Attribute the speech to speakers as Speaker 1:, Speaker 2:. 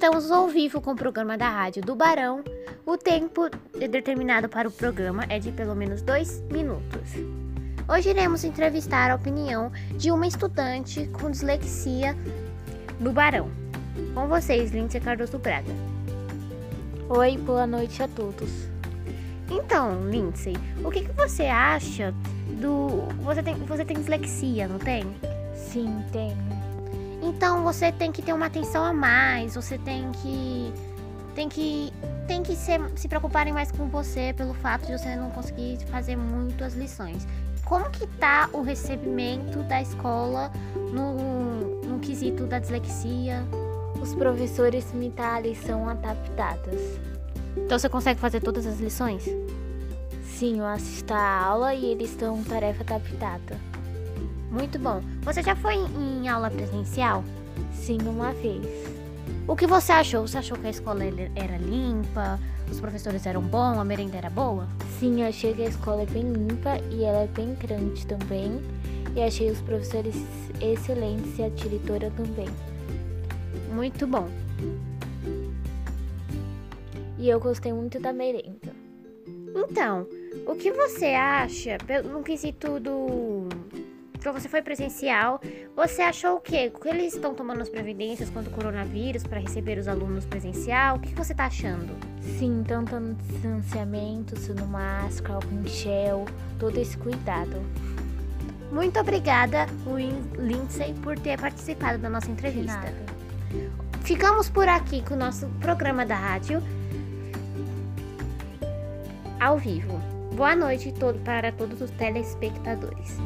Speaker 1: Estamos ao vivo com o programa da Rádio do Barão. O tempo determinado para o programa é de pelo menos dois minutos. Hoje iremos entrevistar a opinião de uma estudante com dislexia do Barão. Com vocês, Lindsay Cardoso Braga.
Speaker 2: Oi, boa noite a todos.
Speaker 1: Então, Lindsay, o que, que você acha do. Você tem, você tem dislexia, não tem?
Speaker 2: Sim, tenho.
Speaker 1: Então você tem que ter uma atenção a mais, você tem que tem que tem que ser, se preocuparem mais com você pelo fato de você não conseguir fazer muito as lições. Como que tá o recebimento da escola no, no quesito da dislexia?
Speaker 2: Os professores me dão a lição adaptadas.
Speaker 1: Então você consegue fazer todas as lições?
Speaker 2: Sim, eu assisto a aula e eles dão tarefa adaptada.
Speaker 1: Muito bom. Você já foi em aula presencial?
Speaker 2: Sim, uma vez.
Speaker 1: O que você achou? Você achou que a escola era limpa? Os professores eram bons? A merenda era boa?
Speaker 2: Sim, achei que a escola é bem limpa e ela é bem grande também. E achei os professores excelentes e a diretora também.
Speaker 1: Muito bom.
Speaker 2: E eu gostei muito da merenda.
Speaker 1: Então, o que você acha no quesito do então você foi presencial. Você achou o quê? Que eles estão tomando as providências contra o coronavírus para receber os alunos presencial? O que você está achando?
Speaker 2: Sim, tanto no distanciamento, usando máscara, álcool gel, todo esse cuidado.
Speaker 1: Muito obrigada, Lindsay, por ter participado da nossa entrevista. Ficamos por aqui com o nosso programa da rádio ao vivo. Boa noite todo para todos os telespectadores.